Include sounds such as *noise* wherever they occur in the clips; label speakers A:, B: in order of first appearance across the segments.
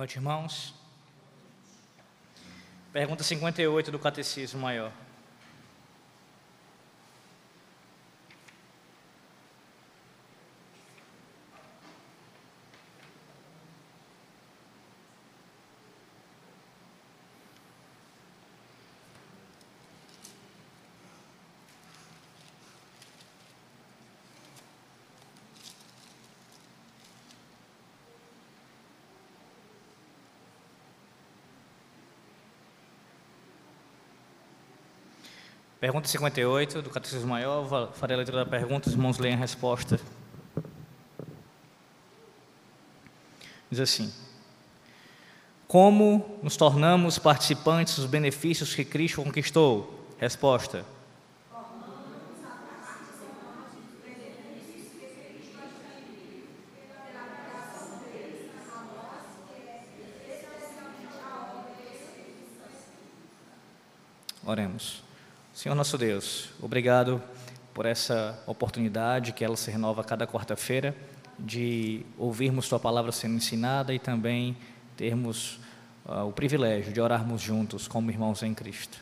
A: noite, irmãos. Pergunta 58 do Catecismo Maior. Pergunta 58 do Catecismo Maior, farei a leitura da pergunta, os irmãos leem a resposta. Diz assim: Como nos tornamos participantes dos benefícios que Cristo conquistou? Resposta: Oremos. Senhor nosso Deus, obrigado por essa oportunidade que ela se renova cada quarta-feira de ouvirmos Tua palavra sendo ensinada e também termos uh, o privilégio de orarmos juntos como irmãos em Cristo.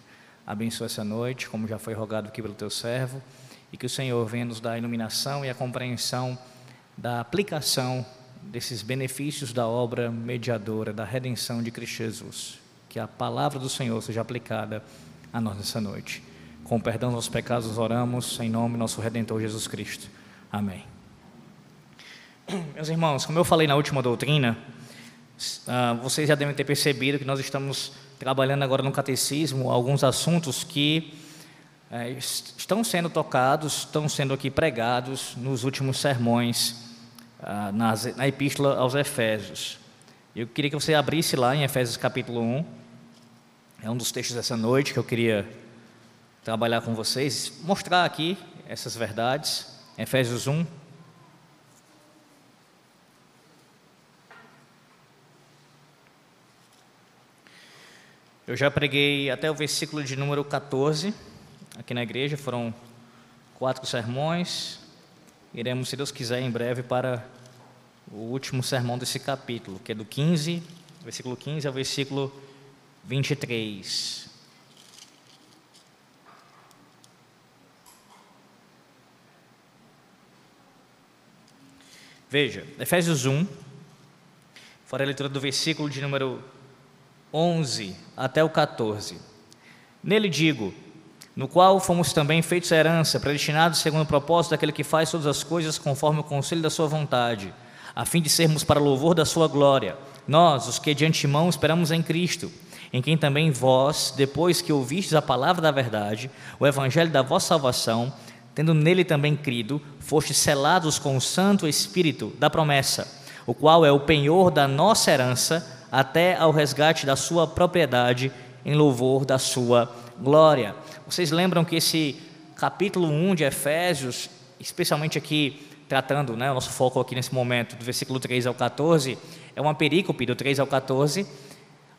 A: Abençoa essa noite, como já foi rogado aqui pelo Teu servo, e que o Senhor venha nos dar a iluminação e a compreensão da aplicação desses benefícios da obra mediadora da redenção de Cristo Jesus. Que a palavra do Senhor seja aplicada a nós nessa noite. Com perdão dos pecados, oramos em nome do nosso Redentor Jesus Cristo. Amém. *clears throat* Meus irmãos, como eu falei na última doutrina, ah, vocês já devem ter percebido que nós estamos trabalhando agora no catecismo alguns assuntos que eh, estão sendo tocados, estão sendo aqui pregados nos últimos sermões ah, na epístola aos Efésios. Eu queria que você abrisse lá em Efésios capítulo 1. É um dos textos dessa noite que eu queria trabalhar com vocês, mostrar aqui essas verdades. Efésios 1. Eu já preguei até o versículo de número 14 aqui na igreja, foram quatro sermões. Iremos, se Deus quiser, em breve para o último sermão desse capítulo, que é do 15, versículo 15 ao versículo 23. Veja, Efésios 1, fora a leitura do versículo de número 11 até o 14. Nele digo, no qual fomos também feitos herança, predestinados segundo o propósito daquele que faz todas as coisas conforme o conselho da sua vontade, a fim de sermos para louvor da sua glória, nós, os que de antemão esperamos em Cristo, em quem também vós, depois que ouvistes a palavra da verdade, o evangelho da vossa salvação, tendo nele também crido, fostes selados com o Santo Espírito da promessa, o qual é o penhor da nossa herança até ao resgate da sua propriedade em louvor da sua glória. Vocês lembram que esse capítulo 1 de Efésios, especialmente aqui tratando, né, o nosso foco aqui nesse momento, do versículo 3 ao 14, é uma perícope do 3 ao 14,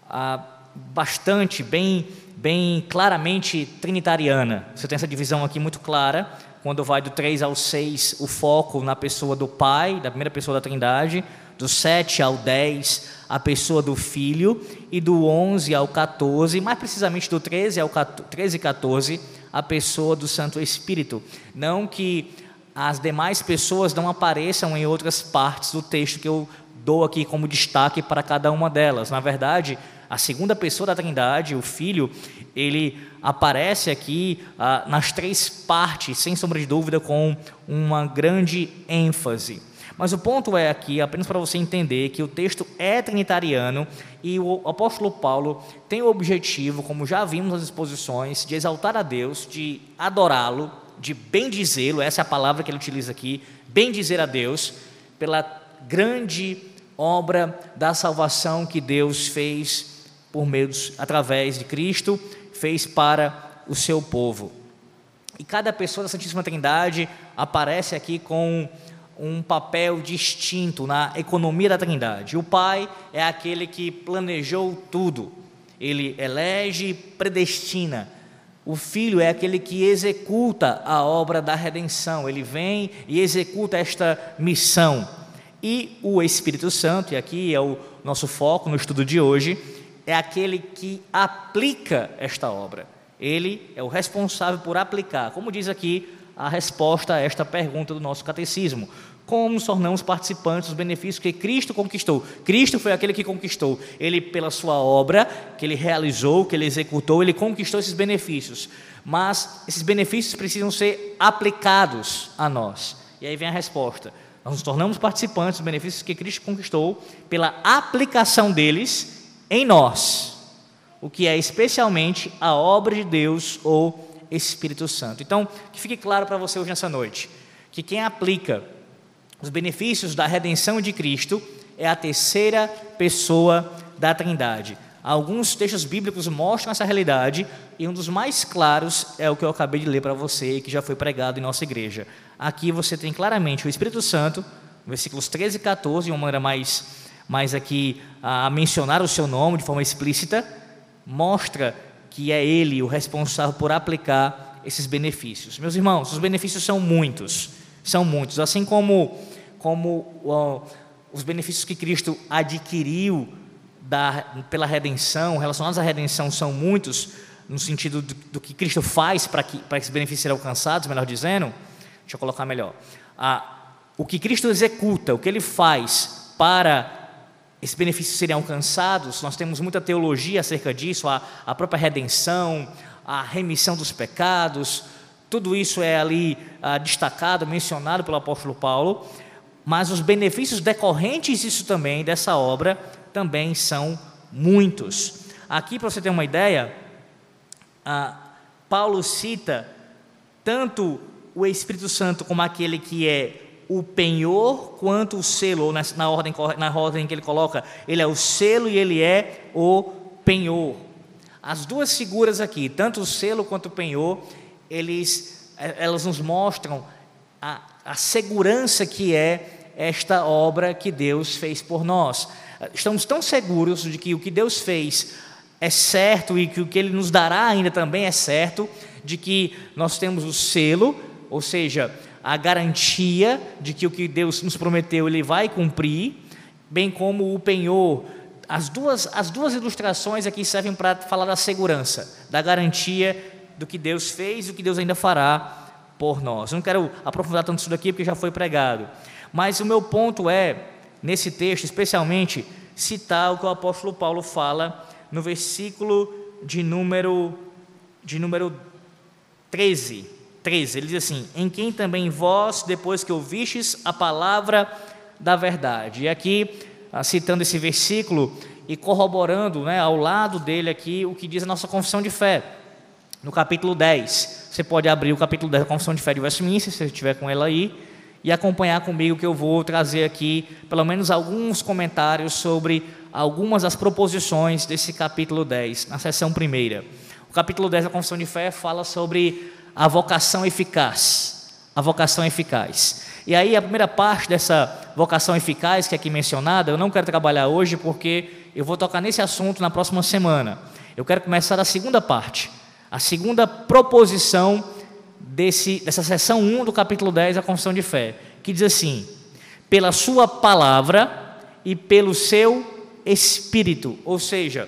A: ah, bastante, bem, bem claramente trinitariana. Você tem essa divisão aqui muito clara quando vai do 3 ao 6, o foco na pessoa do Pai, da primeira pessoa da Trindade, do 7 ao 10, a pessoa do Filho, e do 11 ao 14, mais precisamente do 13 ao 13 e 14, a pessoa do Santo Espírito. Não que as demais pessoas não apareçam em outras partes do texto que eu dou aqui como destaque para cada uma delas. Na verdade, a segunda pessoa da Trindade, o Filho, ele aparece aqui ah, nas três partes, sem sombra de dúvida, com uma grande ênfase. Mas o ponto é aqui, apenas para você entender, que o texto é trinitariano e o apóstolo Paulo tem o objetivo, como já vimos nas exposições, de exaltar a Deus, de adorá-lo, de bendizê-lo, essa é a palavra que ele utiliza aqui, bendizer a Deus, pela grande obra da salvação que Deus fez por meio através de Cristo fez para o seu povo. E cada pessoa da Santíssima Trindade aparece aqui com um papel distinto na economia da Trindade. O Pai é aquele que planejou tudo, ele elege e predestina. O Filho é aquele que executa a obra da redenção, ele vem e executa esta missão. E o Espírito Santo, e aqui é o nosso foco no estudo de hoje, é aquele que aplica esta obra. Ele é o responsável por aplicar. Como diz aqui a resposta a esta pergunta do nosso catecismo: como nos tornamos participantes dos benefícios que Cristo conquistou? Cristo foi aquele que conquistou. Ele, pela sua obra, que ele realizou, que ele executou, ele conquistou esses benefícios. Mas esses benefícios precisam ser aplicados a nós. E aí vem a resposta: nós nos tornamos participantes dos benefícios que Cristo conquistou pela aplicação deles em nós, o que é especialmente a obra de Deus ou Espírito Santo. Então, que fique claro para você hoje nessa noite, que quem aplica os benefícios da redenção de Cristo é a terceira pessoa da Trindade. Alguns textos bíblicos mostram essa realidade e um dos mais claros é o que eu acabei de ler para você e que já foi pregado em nossa igreja. Aqui você tem claramente o Espírito Santo, versículos 13 e 14, de uma maneira mais, mais aqui a mencionar o seu nome de forma explícita, mostra que é ele o responsável por aplicar esses benefícios. Meus irmãos, os benefícios são muitos, são muitos, assim como, como os benefícios que Cristo adquiriu da, pela redenção, relacionados à redenção, são muitos, no sentido do, do que Cristo faz para que, para esses benefícios sejam alcançados, melhor dizendo, deixa eu colocar melhor. O que Cristo executa, o que ele faz para esses benefícios serem alcançados, nós temos muita teologia acerca disso, a, a própria redenção, a remissão dos pecados, tudo isso é ali ah, destacado, mencionado pelo apóstolo Paulo, mas os benefícios decorrentes disso também, dessa obra, também são muitos. Aqui, para você ter uma ideia, ah, Paulo cita tanto o Espírito Santo como aquele que é o penhor, quanto o selo, ou na, na, ordem, na ordem que ele coloca, ele é o selo e ele é o penhor. As duas figuras aqui, tanto o selo quanto o penhor, eles, eh, elas nos mostram a, a segurança que é esta obra que Deus fez por nós estamos tão seguros de que o que Deus fez é certo e que o que Ele nos dará ainda também é certo, de que nós temos o selo, ou seja, a garantia de que o que Deus nos prometeu Ele vai cumprir, bem como o penhor. As duas, as duas ilustrações aqui servem para falar da segurança, da garantia do que Deus fez e do que Deus ainda fará por nós. Eu não quero aprofundar tanto isso daqui porque já foi pregado, mas o meu ponto é nesse texto, especialmente, citar o que o apóstolo Paulo fala no versículo de número, de número 13. 13. Ele diz assim: Em quem também vós, depois que ouvistes a palavra da verdade. E aqui, ah, citando esse versículo e corroborando né, ao lado dele aqui o que diz a nossa confissão de fé. No capítulo 10, você pode abrir o capítulo 10 da Confissão de Fé de Westminster, se você estiver com ela aí e acompanhar comigo que eu vou trazer aqui pelo menos alguns comentários sobre algumas das proposições desse capítulo 10, na seção primeira. O capítulo 10 da Confissão de Fé fala sobre a vocação eficaz. A vocação eficaz. E aí a primeira parte dessa vocação eficaz que é aqui mencionada, eu não quero trabalhar hoje porque eu vou tocar nesse assunto na próxima semana. Eu quero começar da segunda parte, a segunda proposição desse, dessa seção 1 do capítulo 10 da Confissão de Fé, que diz assim: pela sua palavra e pelo seu espírito. Ou seja,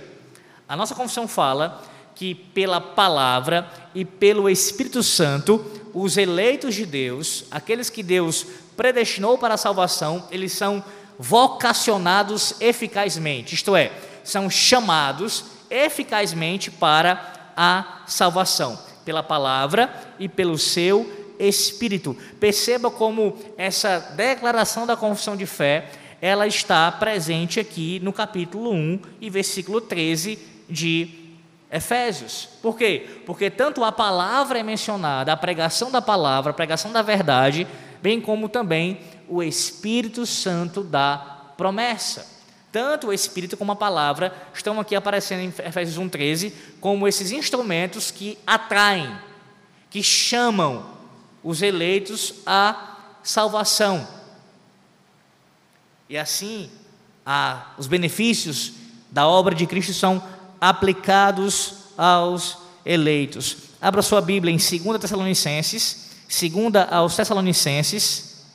A: a nossa confissão fala que pela palavra e pelo Espírito Santo, os eleitos de Deus, aqueles que Deus predestinou para a salvação, eles são vocacionados eficazmente, isto é, são chamados eficazmente para a salvação pela palavra e pelo seu espírito. Perceba como essa declaração da confissão de fé, ela está presente aqui no capítulo 1 e versículo 13 de Efésios. Por quê? Porque tanto a palavra é mencionada, a pregação da palavra, a pregação da verdade, bem como também o Espírito Santo da promessa. Tanto o Espírito como a palavra estão aqui aparecendo em Efésios 1,13 como esses instrumentos que atraem, que chamam os eleitos à salvação. E assim, a, os benefícios da obra de Cristo são aplicados aos eleitos. Abra sua Bíblia em 2 Tessalonicenses, 2 aos Tessalonicenses,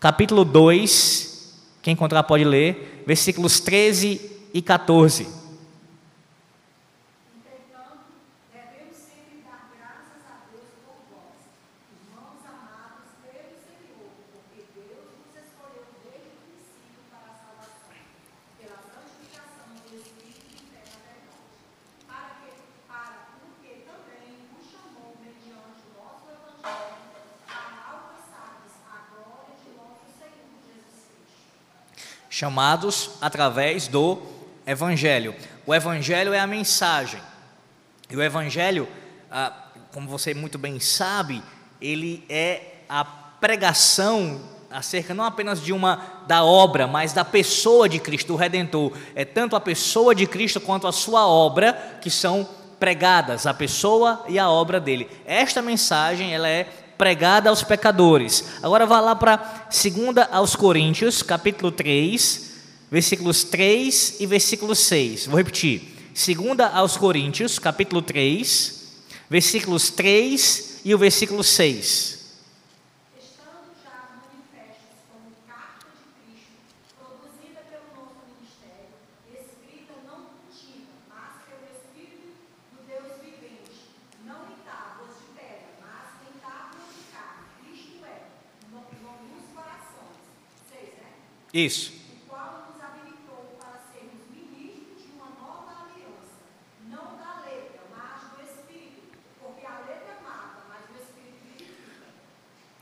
A: capítulo 2 Quem encontrar pode ler, versículos 13 e 14. Chamados através do Evangelho. O Evangelho é a mensagem. E o Evangelho, ah, como você muito bem sabe, ele é a pregação acerca não apenas de uma da obra, mas da pessoa de Cristo, o Redentor. É tanto a pessoa de Cristo quanto a sua obra que são pregadas, a pessoa e a obra dele. Esta mensagem ela é pregada aos pecadores. Agora vá lá para 2 aos Coríntios, capítulo 3, versículos 3 e versículo 6. Vou repetir. 2 aos Coríntios, capítulo 3, versículos 3 e o versículo 6. Isso.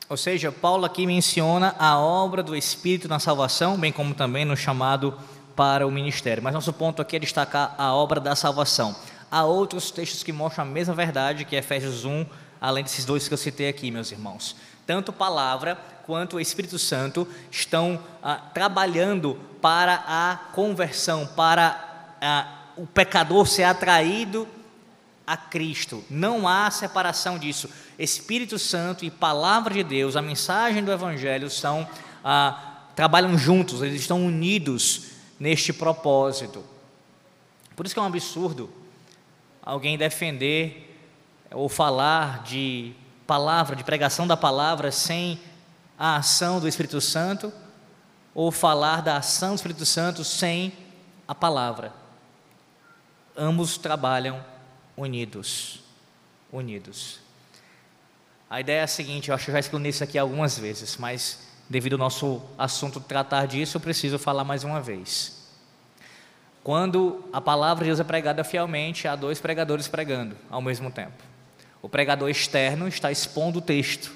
A: Ou seja, Paulo aqui menciona a obra do Espírito na salvação, bem como também no chamado para o ministério. Mas nosso ponto aqui é destacar a obra da salvação. Há outros textos que mostram a mesma verdade, que é Efésios 1, além desses dois que eu citei aqui, meus irmãos. Tanto palavra quanto o Espírito Santo estão ah, trabalhando para a conversão, para ah, o pecador ser atraído a Cristo. Não há separação disso. Espírito Santo e palavra de Deus, a mensagem do Evangelho são ah, trabalham juntos. Eles estão unidos neste propósito. Por isso que é um absurdo alguém defender ou falar de palavra, de pregação da palavra sem a ação do Espírito Santo ou falar da ação do Espírito Santo sem a palavra. Ambos trabalham unidos, unidos. A ideia é a seguinte, eu acho que já expliquei isso aqui algumas vezes, mas devido ao nosso assunto tratar disso, eu preciso falar mais uma vez. Quando a palavra de Deus é pregada fielmente, há dois pregadores pregando ao mesmo tempo. O pregador externo está expondo o texto,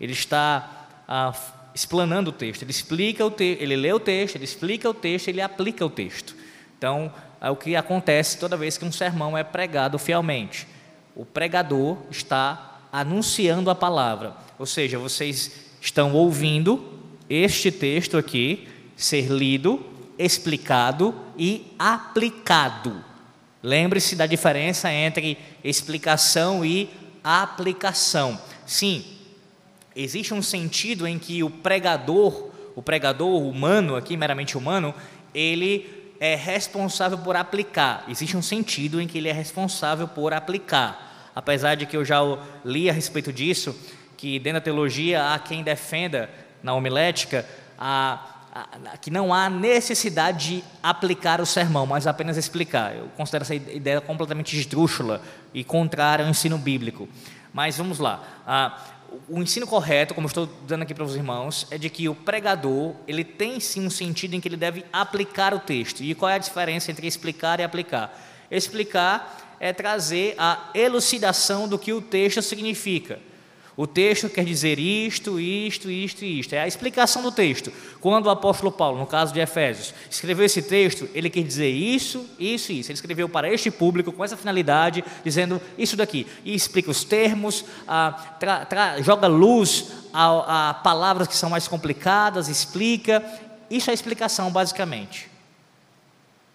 A: ele está ah, explanando o texto. Ele explica o texto, ele lê o texto, ele explica o texto, ele aplica o texto. Então, é o que acontece toda vez que um sermão é pregado fielmente. O pregador está anunciando a palavra, ou seja, vocês estão ouvindo este texto aqui ser lido, explicado e aplicado. Lembre-se da diferença entre explicação e aplicação. Sim, Existe um sentido em que o pregador, o pregador humano, aqui meramente humano, ele é responsável por aplicar. Existe um sentido em que ele é responsável por aplicar. Apesar de que eu já li a respeito disso, que dentro da teologia há quem defenda, na homilética, a, que não há necessidade de aplicar o sermão, mas apenas explicar. Eu considero essa ideia completamente esdrúxula e contrária ao ensino bíblico. Mas vamos lá. O ensino correto, como estou dando aqui para os irmãos, é de que o pregador, ele tem sim um sentido em que ele deve aplicar o texto. E qual é a diferença entre explicar e aplicar? Explicar é trazer a elucidação do que o texto significa. O texto quer dizer isto, isto, isto e isto. É a explicação do texto. Quando o apóstolo Paulo, no caso de Efésios, escreveu esse texto, ele quer dizer isso, isso e isso. Ele escreveu para este público com essa finalidade, dizendo isso daqui. E explica os termos, joga luz a, a palavras que são mais complicadas, explica. Isso é a explicação, basicamente.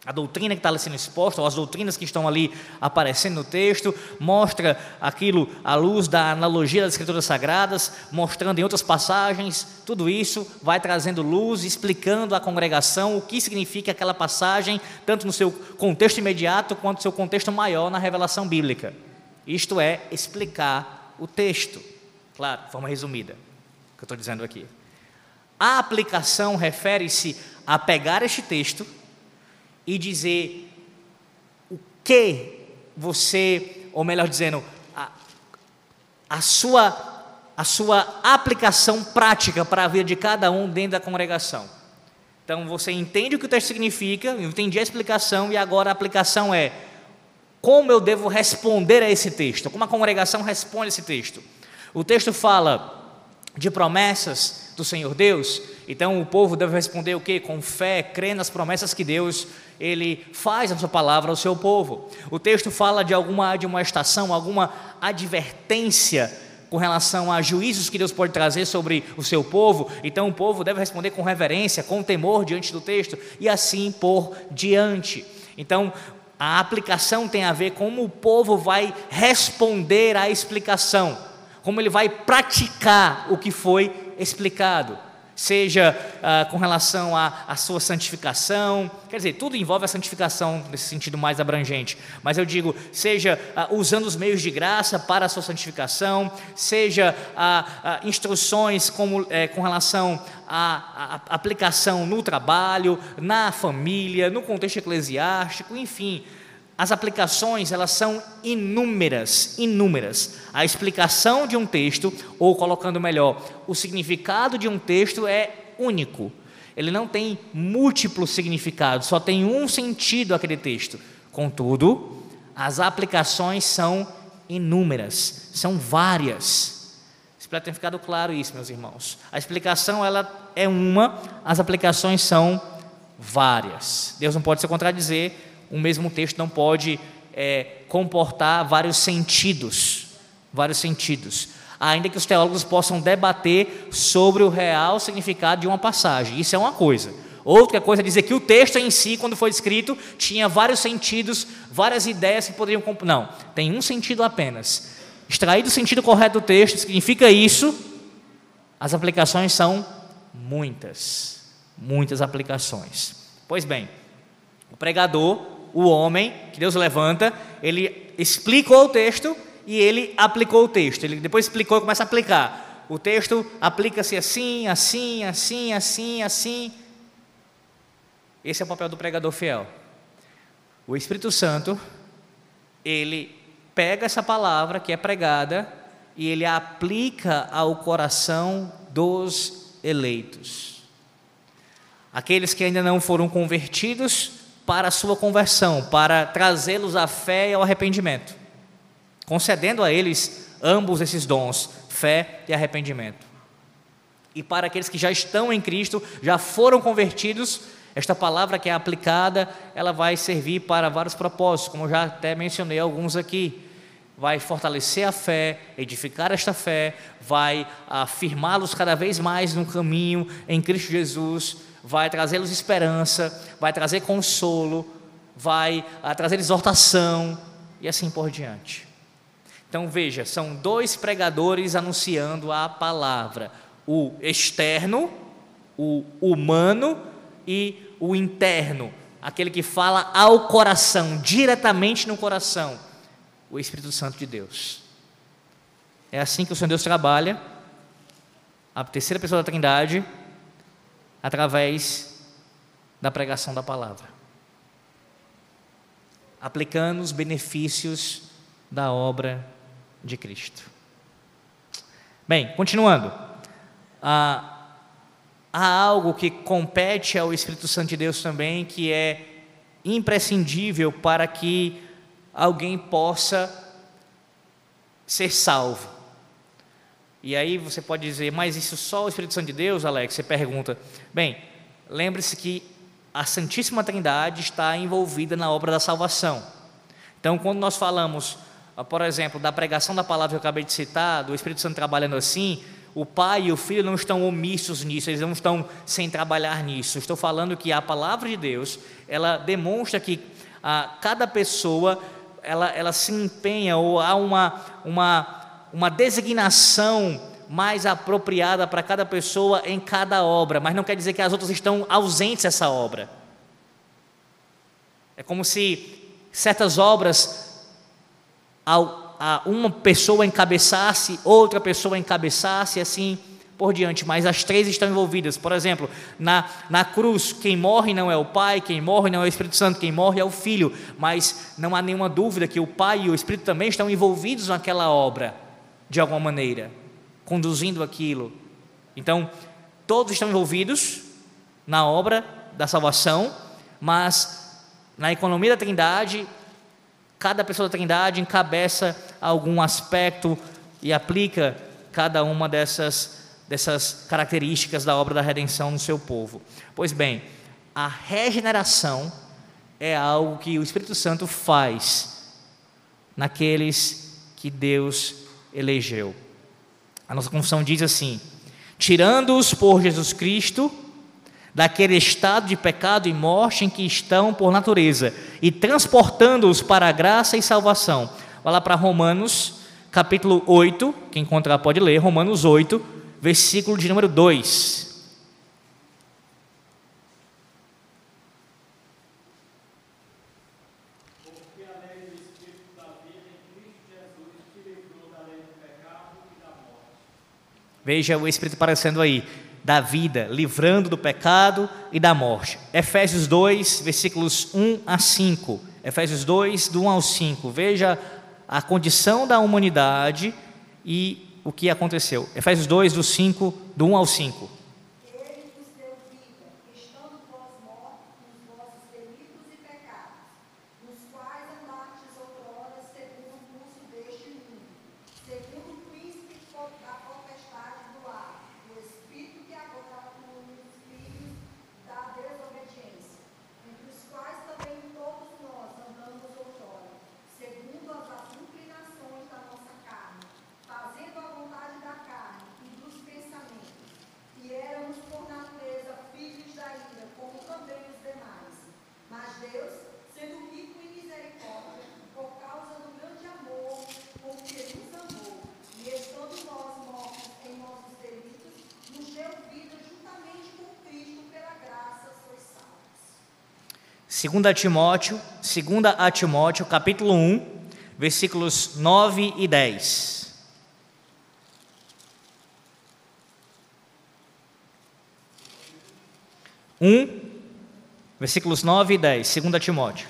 A: A doutrina que está sendo exposta, ou as doutrinas que estão ali aparecendo no texto, mostra aquilo à luz da analogia das Escrituras Sagradas, mostrando em outras passagens, tudo isso vai trazendo luz, explicando à congregação o que significa aquela passagem, tanto no seu contexto imediato quanto no seu contexto maior na revelação bíblica. Isto é, explicar o texto, claro, de forma resumida, que eu estou dizendo aqui. A aplicação refere-se a pegar este texto e dizer o que você, ou melhor dizendo, a, a sua a sua aplicação prática para a vida de cada um dentro da congregação. Então você entende o que o texto significa, eu entendi a explicação e agora a aplicação é como eu devo responder a esse texto, como a congregação responde a esse texto. O texto fala de promessas do Senhor Deus, então o povo deve responder o que? Com fé, crer nas promessas que Deus ele faz na sua palavra ao seu povo. O texto fala de alguma admoestação, alguma advertência com relação a juízos que Deus pode trazer sobre o seu povo, então o povo deve responder com reverência, com temor diante do texto e assim por diante. Então, a aplicação tem a ver com como o povo vai responder à explicação, como ele vai praticar o que foi explicado seja ah, com relação à, sua santificação, quer dizer, tudo envolve a santificação nesse sentido mais abrangente, mas eu digo, seja ah, usando os meios de graça para a sua santificação, seja ah, instruções como, eh, com relação à aplicação no trabalho, na família, no contexto eclesiástico, enfim, as aplicações, elas são inúmeras, inúmeras. A explicação de um texto, ou colocando melhor, o significado de um texto é único. Ele não tem múltiplos significados, só tem um sentido aquele texto. Contudo, as aplicações são inúmeras, são várias. Espero ter ficado claro isso, meus irmãos. A explicação ela é uma, as aplicações são várias. Deus não pode se contradizer, um mesmo texto não pode é, comportar vários sentidos, vários sentidos, ainda que os teólogos possam debater sobre o real significado de uma passagem. Isso é uma coisa. Outra coisa é dizer que o texto em si, quando foi escrito, tinha vários sentidos, várias ideias que poderiam. Não, tem um sentido apenas. Extraído o sentido correto do texto significa isso, as aplicações são muitas, muitas aplicações. Pois bem, o pregador o homem que Deus levanta, ele explicou o texto e ele aplicou o texto. Ele depois explicou e começa a aplicar. O texto aplica-se assim, assim, assim, assim, assim. Esse é o papel do pregador fiel. O Espírito Santo, ele pega essa palavra que é pregada e ele aplica ao coração dos eleitos. Aqueles que ainda não foram convertidos, para a sua conversão, para trazê-los à fé e ao arrependimento, concedendo a eles ambos esses dons, fé e arrependimento. E para aqueles que já estão em Cristo, já foram convertidos, esta palavra que é aplicada, ela vai servir para vários propósitos, como já até mencionei alguns aqui. Vai fortalecer a fé, edificar esta fé, vai afirmá-los cada vez mais no caminho em Cristo Jesus, vai trazer-lhes esperança, vai trazer consolo, vai ah, trazer exortação e assim por diante. Então veja, são dois pregadores anunciando a palavra: o externo, o humano e o interno, aquele que fala ao coração, diretamente no coração, o Espírito Santo de Deus. É assim que o Senhor Deus trabalha, a terceira pessoa da Trindade, através da pregação da palavra, aplicando os benefícios da obra de Cristo. Bem, continuando. Ah, há algo que compete ao Espírito Santo de Deus também, que é imprescindível para que alguém possa ser salvo. E aí você pode dizer, mas isso só o Espírito Santo de Deus, Alex? Você pergunta. Bem, lembre-se que a Santíssima Trindade está envolvida na obra da salvação. Então, quando nós falamos, ah, por exemplo, da pregação da palavra que eu acabei de citar, do Espírito Santo trabalhando assim, o pai e o filho não estão omissos nisso, eles não estão sem trabalhar nisso. estou falando que a palavra de Deus, ela demonstra que a ah, cada pessoa, ela, ela se empenha, ou há uma, uma uma designação mais apropriada para cada pessoa em cada obra, mas não quer dizer que as outras estão ausentes dessa obra. É como se certas obras uma pessoa encabeçasse, outra pessoa encabeçasse, assim por diante, mas as três estão envolvidas. Por exemplo, na, na cruz, quem morre não é o Pai, quem morre não é o Espírito Santo, quem morre é o Filho, mas não há nenhuma dúvida que o Pai e o Espírito também estão envolvidos naquela obra, de alguma maneira, conduzindo aquilo. Então, todos estão envolvidos na obra da salvação, mas na economia da Trindade, cada pessoa da Trindade encabeça algum aspecto e aplica cada uma dessas, dessas características da obra da redenção no seu povo. Pois bem, a regeneração é algo que o Espírito Santo faz naqueles que Deus elegeu. A nossa confissão diz assim: tirando-os por Jesus Cristo daquele estado de pecado e morte em que estão por natureza e transportando-os para a graça e salvação. Vai lá para Romanos capítulo 8, quem encontrar pode ler, Romanos 8, versículo de número 2. Veja o Espírito aparecendo aí, da vida, livrando do pecado e da morte. Efésios 2, versículos 1 a 5. Efésios 2, do 1 ao 5. Veja a condição da humanidade e o que aconteceu. Efésios 2, do 5, do 1 ao 5. Segunda Timóteo, segunda a Timóteo, capítulo 1, versículos 9 e 10. Um, versículos 9 e 10, segunda Timóteo.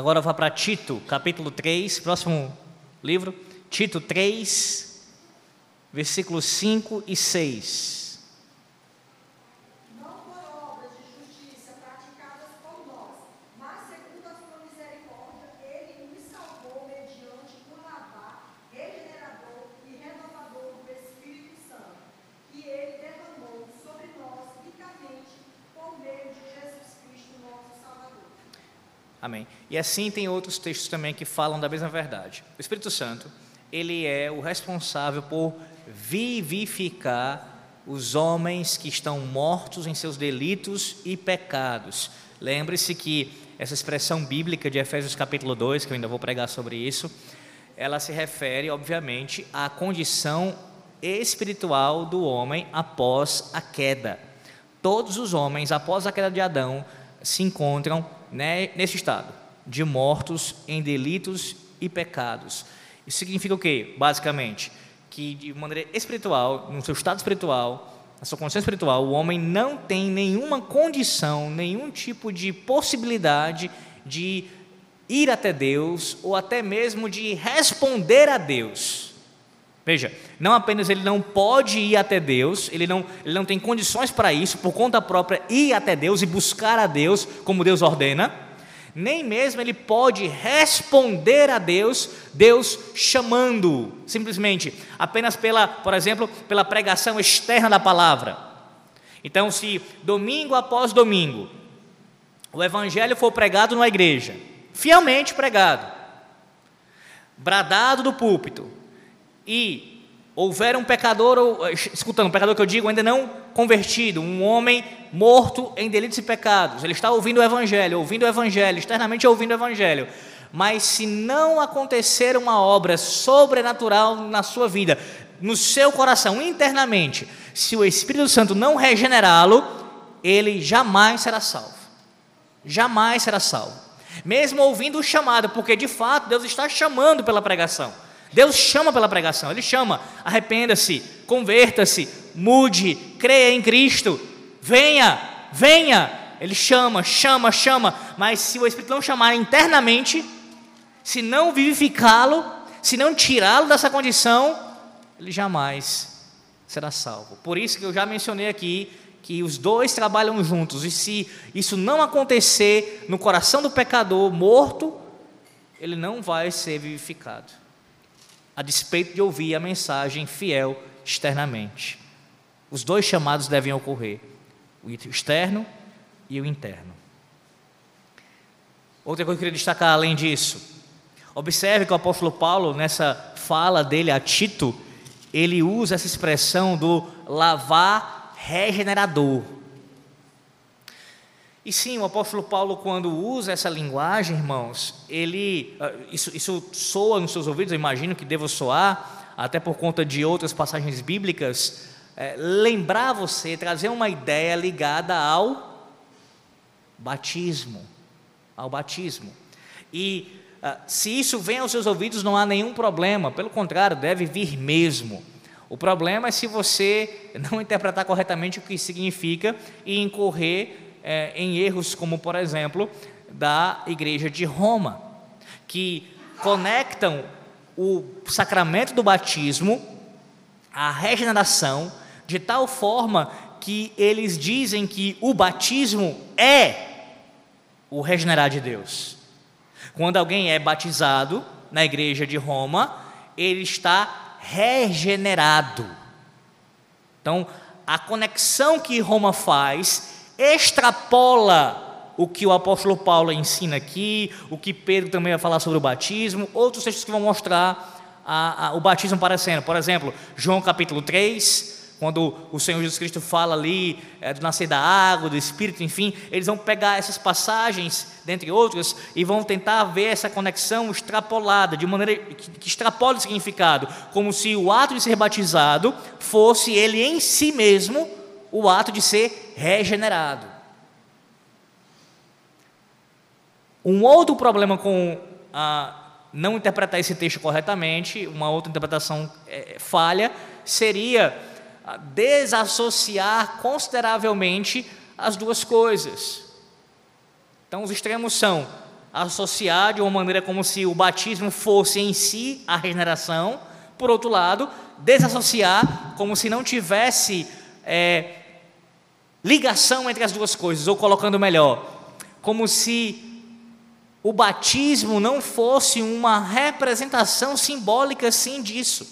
A: Agora vá para Tito, capítulo 3, próximo livro, Tito 3, versículos 5 e 6. E assim tem outros textos também que falam da mesma verdade. O Espírito Santo, ele é o responsável por vivificar os homens que estão mortos em seus delitos e pecados. Lembre-se que essa expressão bíblica de Efésios capítulo 2, que eu ainda vou pregar sobre isso, ela se refere, obviamente, à condição espiritual do homem após a queda. Todos os homens, após a queda de Adão, se encontram né, nesse estado de mortos em delitos e pecados. Isso significa o quê? Basicamente, que de maneira espiritual, no seu estado espiritual, na sua condição espiritual, o homem não tem nenhuma condição, nenhum tipo de possibilidade de ir até Deus ou até mesmo de responder a Deus. Veja, não apenas ele não pode ir até Deus, ele não, ele não tem condições para isso, por conta própria, ir até Deus e buscar a Deus como Deus ordena, nem mesmo ele pode responder a Deus, Deus chamando, simplesmente, apenas pela, por exemplo, pela pregação externa da palavra. Então, se domingo após domingo o evangelho for pregado na igreja, fielmente pregado, bradado do púlpito, e houver um pecador, eh, escutando, um pecador que eu digo ainda não convertido, um homem morto em delitos e pecados, ele está ouvindo o Evangelho, ouvindo o Evangelho, externamente ouvindo o Evangelho, mas se não acontecer uma obra sobrenatural na sua vida, no seu coração, internamente, se o Espírito Santo não regenerá-lo, ele jamais será salvo. Jamais será salvo. Mesmo ouvindo o chamado, porque de fato Deus está chamando pela pregação. Deus chama pela pregação, Ele chama, arrependa-se, converta-se, mude, creia em Cristo, venha, venha. Ele chama, chama, chama, mas se o Espírito não chamar internamente, se não vivificá-lo, se não tirá-lo dessa condição, ele jamais será salvo. Por isso que eu já mencionei aqui que os dois trabalham juntos, e se isso não acontecer no coração do pecador morto, ele não vai ser vivificado a despeito de ouvir a mensagem fiel externamente. Os dois chamados devem ocorrer, o externo e o interno. Outra coisa que eu queria destacar além disso, observe que o apóstolo Paulo, nessa fala dele a Tito, ele usa essa expressão do lavar regenerador. E sim, o apóstolo Paulo, quando usa essa linguagem, irmãos, ele, ah, isso, isso soa nos seus ouvidos, eu imagino que deva soar, até por conta de outras passagens bíblicas, é, lembrar você, trazer uma ideia ligada ao batismo, ao batismo. E ah, se isso vem aos seus ouvidos, não há nenhum problema, pelo contrário, deve vir mesmo. O problema é se você não interpretar corretamente o que significa e incorrer é, em erros como, por exemplo, da Igreja de Roma, que conectam o sacramento do batismo à regeneração de tal forma que eles dizem que o batismo é o regenerar de Deus. Quando alguém é batizado na igreja de Roma, ele está regenerado. Então, a conexão que Roma faz extrapola o que o apóstolo Paulo ensina aqui, o que Pedro também vai falar sobre o batismo, outros textos que vão mostrar a, a, o batismo aparecendo. Por exemplo, João capítulo 3, quando o Senhor Jesus Cristo fala ali é, do nascer da água, do Espírito, enfim, eles vão pegar essas passagens, dentre outras, e vão tentar ver essa conexão extrapolada, de maneira que, que extrapole o significado, como se o ato de ser batizado fosse ele em si mesmo o ato de ser regenerado. Um outro problema com a não interpretar esse texto corretamente, uma outra interpretação é, falha, seria desassociar consideravelmente as duas coisas. Então, os extremos são associar de uma maneira como se o batismo fosse em si a regeneração, por outro lado, desassociar como se não tivesse é, ligação entre as duas coisas, ou colocando melhor, como se o batismo não fosse uma representação simbólica sim disso.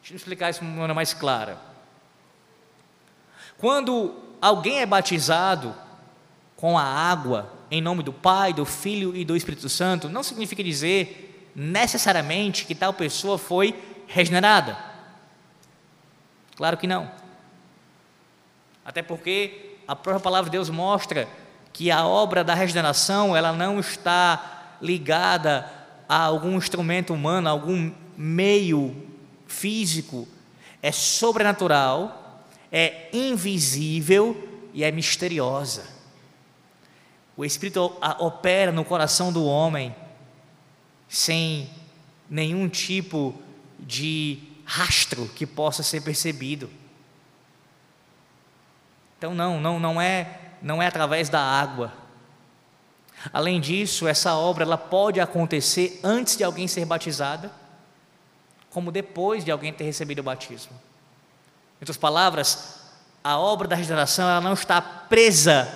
A: Deixa eu explicar isso de uma maneira mais clara. Quando alguém é batizado com a água em nome do Pai, do Filho e do Espírito Santo, não significa dizer necessariamente que tal pessoa foi regenerada. Claro que não. Até porque a própria palavra de Deus mostra que a obra da regeneração, ela não está ligada a algum instrumento humano, a algum meio físico, é sobrenatural, é invisível e é misteriosa. O Espírito opera no coração do homem sem nenhum tipo de rastro que possa ser percebido. Então não, não, não é, não é através da água. Além disso, essa obra ela pode acontecer antes de alguém ser batizada, como depois de alguém ter recebido o batismo. Em outras palavras, a obra da regeneração ela não está presa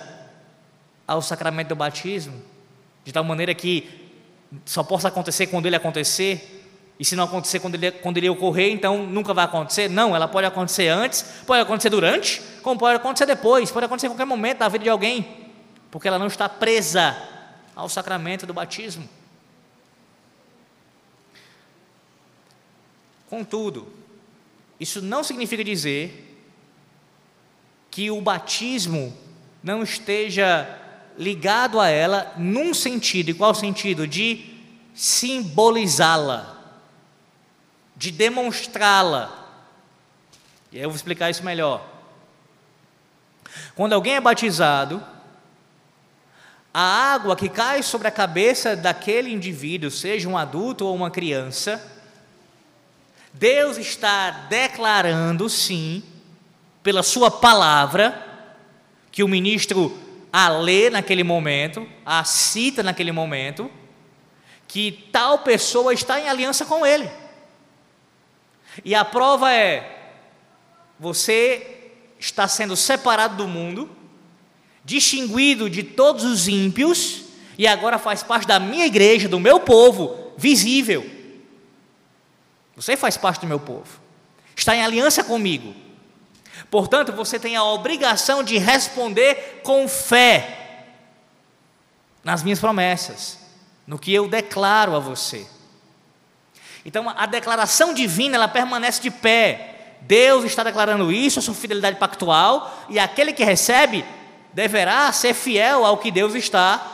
A: ao sacramento do batismo, de tal maneira que só possa acontecer quando ele acontecer, e se não acontecer quando ele, quando ele ocorrer, então nunca vai acontecer? Não, ela pode acontecer antes, pode acontecer durante, como pode acontecer depois, pode acontecer em qualquer momento da vida de alguém, porque ela não está presa ao sacramento do batismo. Contudo, isso não significa dizer que o batismo não esteja ligado a ela num sentido, e qual sentido? De simbolizá-la, de demonstrá-la. E aí eu vou explicar isso melhor. Quando alguém é batizado, a água que cai sobre a cabeça daquele indivíduo, seja um adulto ou uma criança, Deus está declarando, sim, pela Sua palavra, que o ministro a lê naquele momento, a cita naquele momento, que tal pessoa está em aliança com Ele. E a prova é: você está sendo separado do mundo, distinguido de todos os ímpios, e agora faz parte da minha igreja, do meu povo, visível. Você faz parte do meu povo, está em aliança comigo. Portanto, você tem a obrigação de responder com fé nas minhas promessas, no que eu declaro a você. Então, a declaração divina, ela permanece de pé. Deus está declarando isso, a sua fidelidade pactual, e aquele que recebe deverá ser fiel ao que Deus está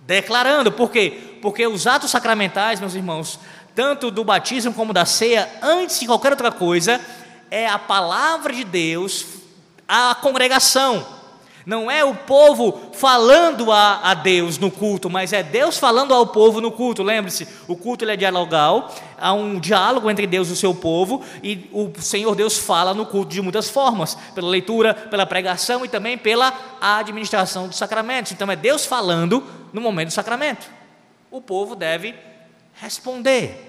A: declarando. Por quê? Porque os atos sacramentais, meus irmãos, tanto do batismo como da ceia, antes de qualquer outra coisa, é a palavra de Deus à congregação. Não é o povo falando a, a Deus no culto, mas é Deus falando ao povo no culto. Lembre-se, o culto é dialogal, há um diálogo entre Deus e o seu povo, e o Senhor Deus fala no culto de muitas formas: pela leitura, pela pregação e também pela administração dos sacramentos. Então é Deus falando no momento do sacramento. O povo deve responder.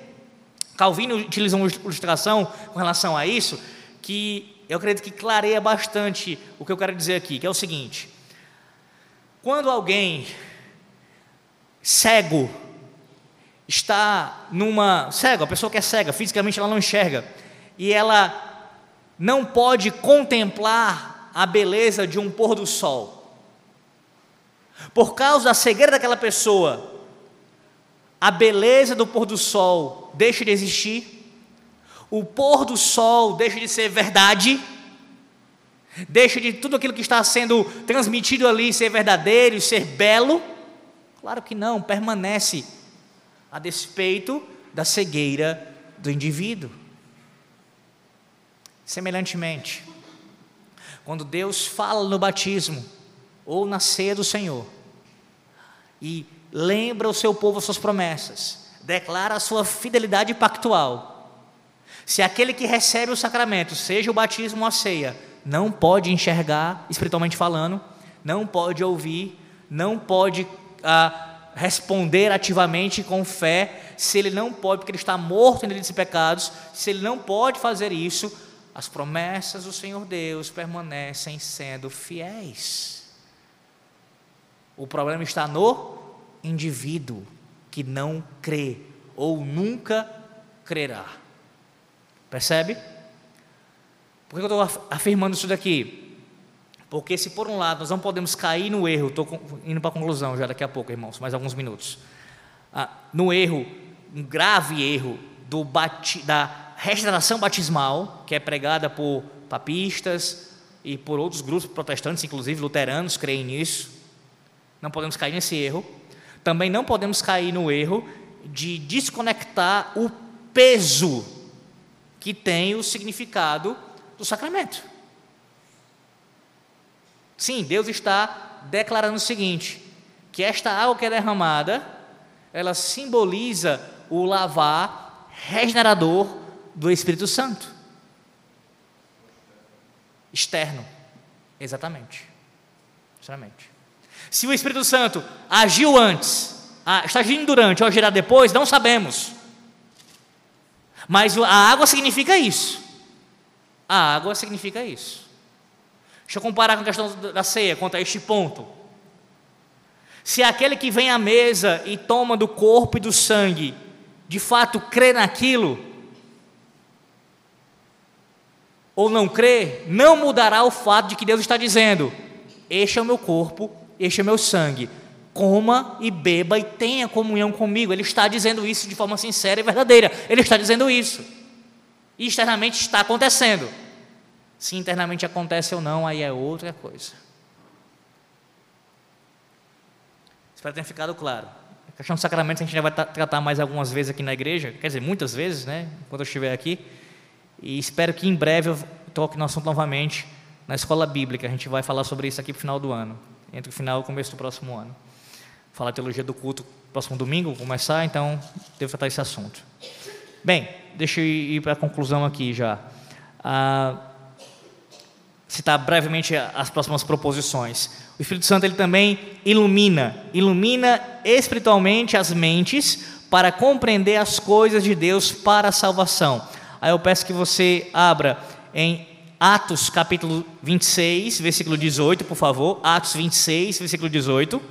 A: Calvino utiliza uma ilustração com relação a isso, que eu acredito que clareia bastante o que eu quero dizer aqui, que é o seguinte: quando alguém cego está numa cego, a pessoa que é cega, fisicamente ela não enxerga, e ela não pode contemplar a beleza de um pôr do sol. Por causa da cegueira daquela pessoa, a beleza do pôr do sol deixa de existir, o pôr do sol deixa de ser verdade, deixa de tudo aquilo que está sendo transmitido ali ser verdadeiro ser belo? Claro que não, permanece a despeito da cegueira do indivíduo. Semelhantemente, quando Deus fala no batismo ou na ceia do Senhor e lembra o seu povo as suas promessas, declara a sua fidelidade pactual. Se aquele que recebe o sacramento, seja o batismo ou a ceia, não pode enxergar, espiritualmente falando, não pode ouvir, não pode ah, responder ativamente com fé, se ele não pode, porque ele está morto em desses pecados, se ele não pode fazer isso, as promessas do Senhor Deus permanecem sendo fiéis. O problema está no indivíduo que não crê ou nunca crerá. Percebe? Por que eu estou afirmando isso daqui? Porque se por um lado nós não podemos cair no erro, estou indo para a conclusão já daqui a pouco, irmãos, mais alguns minutos. Ah, no erro, um grave erro do bati, da regeneração batismal, que é pregada por papistas e por outros grupos protestantes, inclusive luteranos, creem nisso. Não podemos cair nesse erro. Também não podemos cair no erro de desconectar o peso que tem o significado do sacramento. Sim, Deus está declarando o seguinte: que esta água que é derramada, ela simboliza o lavar regenerador do Espírito Santo. Externo, exatamente. Exatamente. Se o Espírito Santo agiu antes, ah, está agindo durante ou agirá depois, não sabemos. Mas a água significa isso. A água significa isso. Deixa eu comparar com a questão da ceia, quanto a este ponto. Se aquele que vem à mesa e toma do corpo e do sangue, de fato crê naquilo, ou não crê, não mudará o fato de que Deus está dizendo: Este é o meu corpo este é meu sangue. Coma e beba e tenha comunhão comigo. Ele está dizendo isso de forma sincera e verdadeira. Ele está dizendo isso. E externamente está acontecendo. Se internamente acontece ou não, aí é outra coisa. Espero ter ficado claro. A questão dos sacramentos a gente já vai tratar mais algumas vezes aqui na igreja, quer dizer, muitas vezes, né, quando eu estiver aqui. E espero que em breve eu toque no assunto novamente na escola bíblica. A gente vai falar sobre isso aqui para o final do ano, entre o final e o começo do próximo ano. Falar teologia do culto próximo domingo, começar, então devo tratar esse assunto. Bem, deixa eu ir para a conclusão aqui já. Ah, citar brevemente as próximas proposições. O Espírito Santo ele também ilumina, ilumina espiritualmente as mentes para compreender as coisas de Deus para a salvação. Aí eu peço que você abra em Atos capítulo 26, versículo 18, por favor. Atos 26, versículo 18.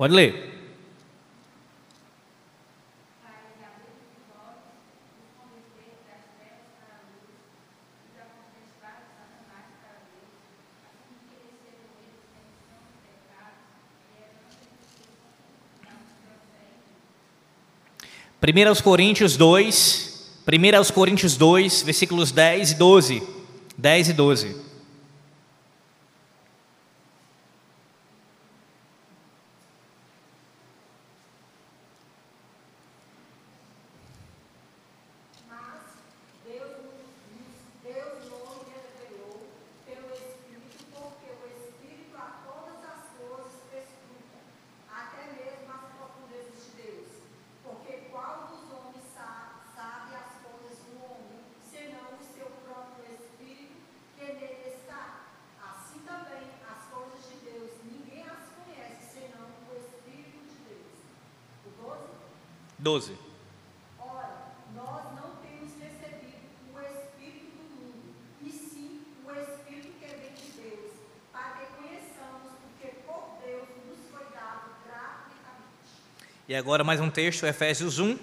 A: Pode ler. Primeiro aos Coríntios 2, primeiro aos Coríntios 2, versículos 10 e 12. 10 e 12. E agora mais um texto, Efésios 1.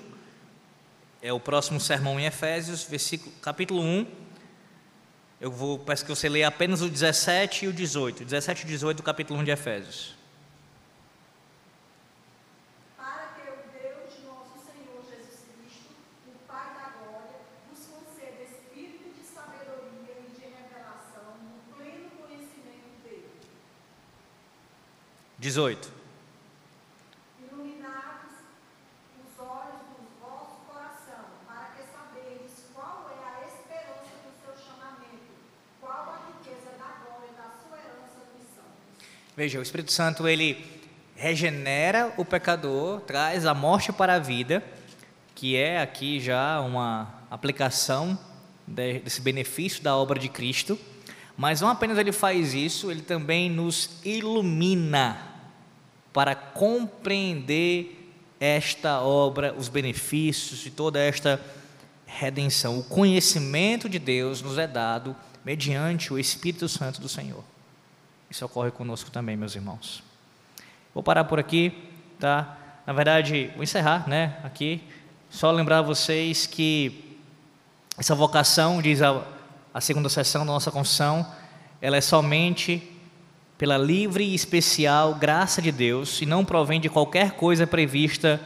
A: É o próximo sermão em Efésios, versículo, capítulo 1. Eu vou, peço que você leia apenas o 17 e o 18. 17 e 18 do capítulo 1 de Efésios. Dezoito. Veja, o Espírito Santo ele regenera o pecador, traz a morte para a vida, que é aqui já uma aplicação desse benefício da obra de Cristo. Mas não apenas ele faz isso, ele também nos ilumina para compreender esta obra, os benefícios e toda esta redenção. O conhecimento de Deus nos é dado mediante o Espírito Santo do Senhor. Isso ocorre conosco também, meus irmãos. Vou parar por aqui, tá? Na verdade, vou encerrar, né? Aqui, só lembrar vocês que essa vocação, diz a, a segunda sessão da nossa confissão, ela é somente pela livre e especial graça de Deus e não provém de qualquer coisa prevista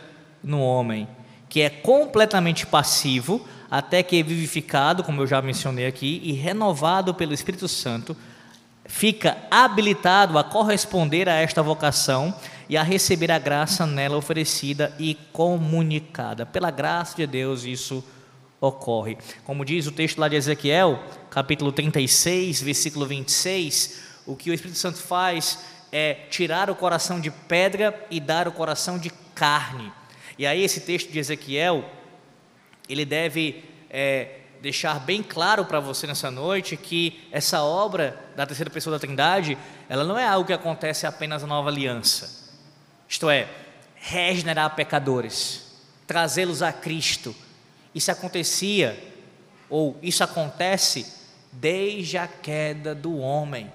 A: no homem, que é completamente passivo até que é vivificado, como eu já mencionei aqui, e renovado pelo Espírito Santo fica habilitado a corresponder a esta vocação e a receber a graça nela oferecida e comunicada. Pela graça de Deus, isso ocorre. Como diz o texto lá de Ezequiel, capítulo 36, versículo 26, o que o Espírito Santo faz é tirar o coração de pedra e dar o coração de carne. E aí, esse texto de Ezequiel, ele deve é, deixar bem claro para você nessa noite que essa obra da terceira pessoa da Trindade, ela não é algo que acontece apenas na nova aliança. Isto é, regenerar pecadores, trazê-los a Cristo. Isso acontecia ou isso acontece desde a queda do homem.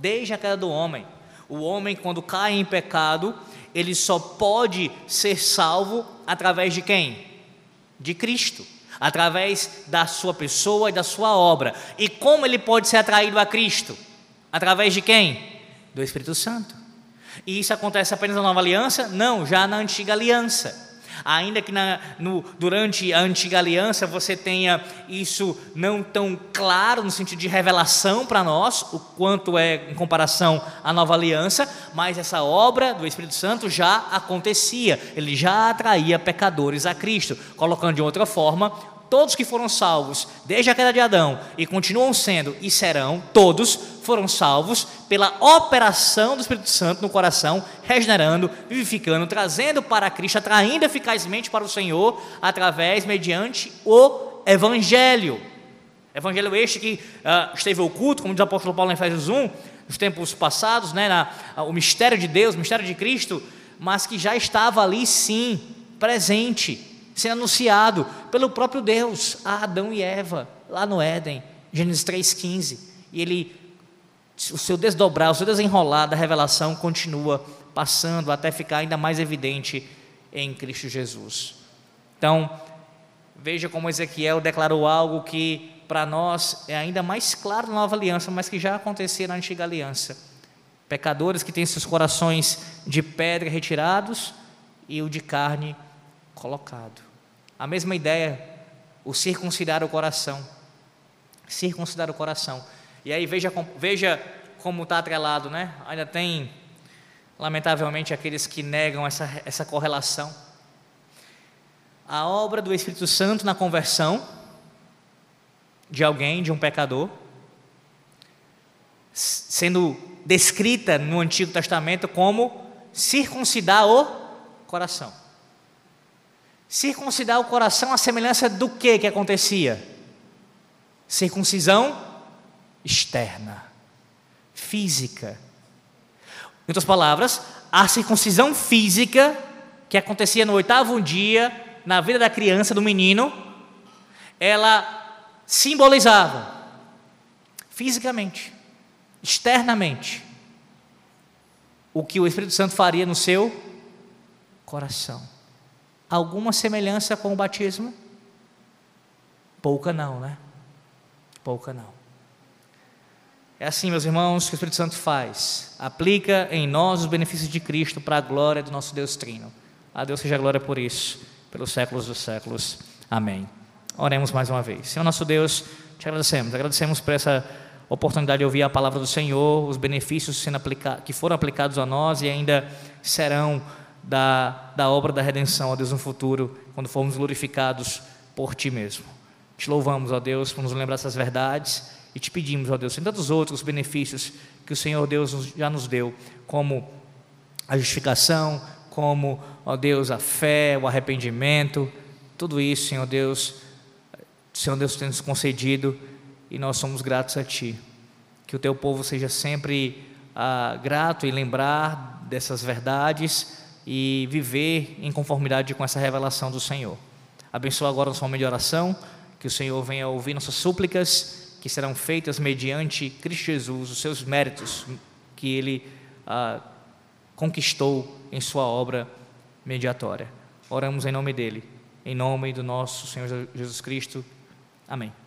A: Desde a queda do homem. O homem quando cai em pecado, ele só pode ser salvo através de quem? De Cristo, através da sua pessoa e da sua obra. E como ele pode ser atraído a Cristo? Através de quem? Do Espírito Santo. E isso acontece apenas na nova aliança? Não, já na antiga aliança. Ainda que na, no, durante a antiga aliança você tenha isso não tão claro no sentido de revelação para nós, o quanto é em comparação à nova aliança, mas essa obra do Espírito Santo já acontecia, ele já atraía pecadores a Cristo, colocando de outra forma, todos que foram salvos desde a queda de Adão e continuam sendo e serão, todos foram salvos pela operação do Espírito Santo no coração, regenerando, vivificando, trazendo para Cristo, atraindo eficazmente para o Senhor, através, mediante o Evangelho. Evangelho este que uh, esteve oculto, como diz o apóstolo Paulo em Efésios 1, nos tempos passados, né, na, uh, o mistério de Deus, o mistério de Cristo, mas que já estava ali sim, presente sendo anunciado pelo próprio Deus a Adão e Eva, lá no Éden, Gênesis 3,15. E ele, o seu desdobrar, o seu desenrolar da revelação continua passando até ficar ainda mais evidente em Cristo Jesus. Então, veja como Ezequiel declarou algo que para nós é ainda mais claro na nova aliança, mas que já acontecia na antiga aliança. Pecadores que têm seus corações de pedra retirados e o de carne colocado. A mesma ideia, o circuncidar o coração. Circuncidar o coração. E aí veja, veja como está atrelado, né? Ainda tem, lamentavelmente, aqueles que negam essa, essa correlação. A obra do Espírito Santo na conversão de alguém, de um pecador, sendo descrita no Antigo Testamento como circuncidar o coração. Circuncidar o coração, a semelhança do que que acontecia? Circuncisão externa, física. Em outras palavras, a circuncisão física que acontecia no oitavo dia na vida da criança, do menino, ela simbolizava fisicamente, externamente, o que o Espírito Santo faria no seu coração alguma semelhança com o batismo? Pouca não, né? Pouca não. É assim, meus irmãos, que o Espírito Santo faz. Aplica em nós os benefícios de Cristo para a glória do nosso Deus Trino. A Deus seja a glória por isso, pelos séculos dos séculos. Amém. Oremos mais uma vez. Senhor nosso Deus, te agradecemos. Agradecemos por essa oportunidade de ouvir a palavra do Senhor, os benefícios aplicados, que foram aplicados a nós e ainda serão da, da obra da redenção, ó Deus, no futuro, quando formos glorificados por Ti mesmo. Te louvamos, ó Deus, por nos lembrar essas verdades e te pedimos, ó Deus, em tantos outros benefícios que o Senhor Deus já nos deu, como a justificação, como, ó Deus, a fé, o arrependimento, tudo isso, Senhor Deus, Senhor Deus tem nos concedido e nós somos gratos a Ti. Que o Teu povo seja sempre ah, grato em lembrar dessas verdades e viver em conformidade com essa revelação do Senhor. Abençoa agora nosso momento de oração, que o Senhor venha ouvir nossas súplicas, que serão feitas mediante Cristo Jesus, os seus méritos que Ele ah, conquistou em Sua obra mediatória. Oramos em nome dele, em nome do nosso Senhor Jesus Cristo. Amém.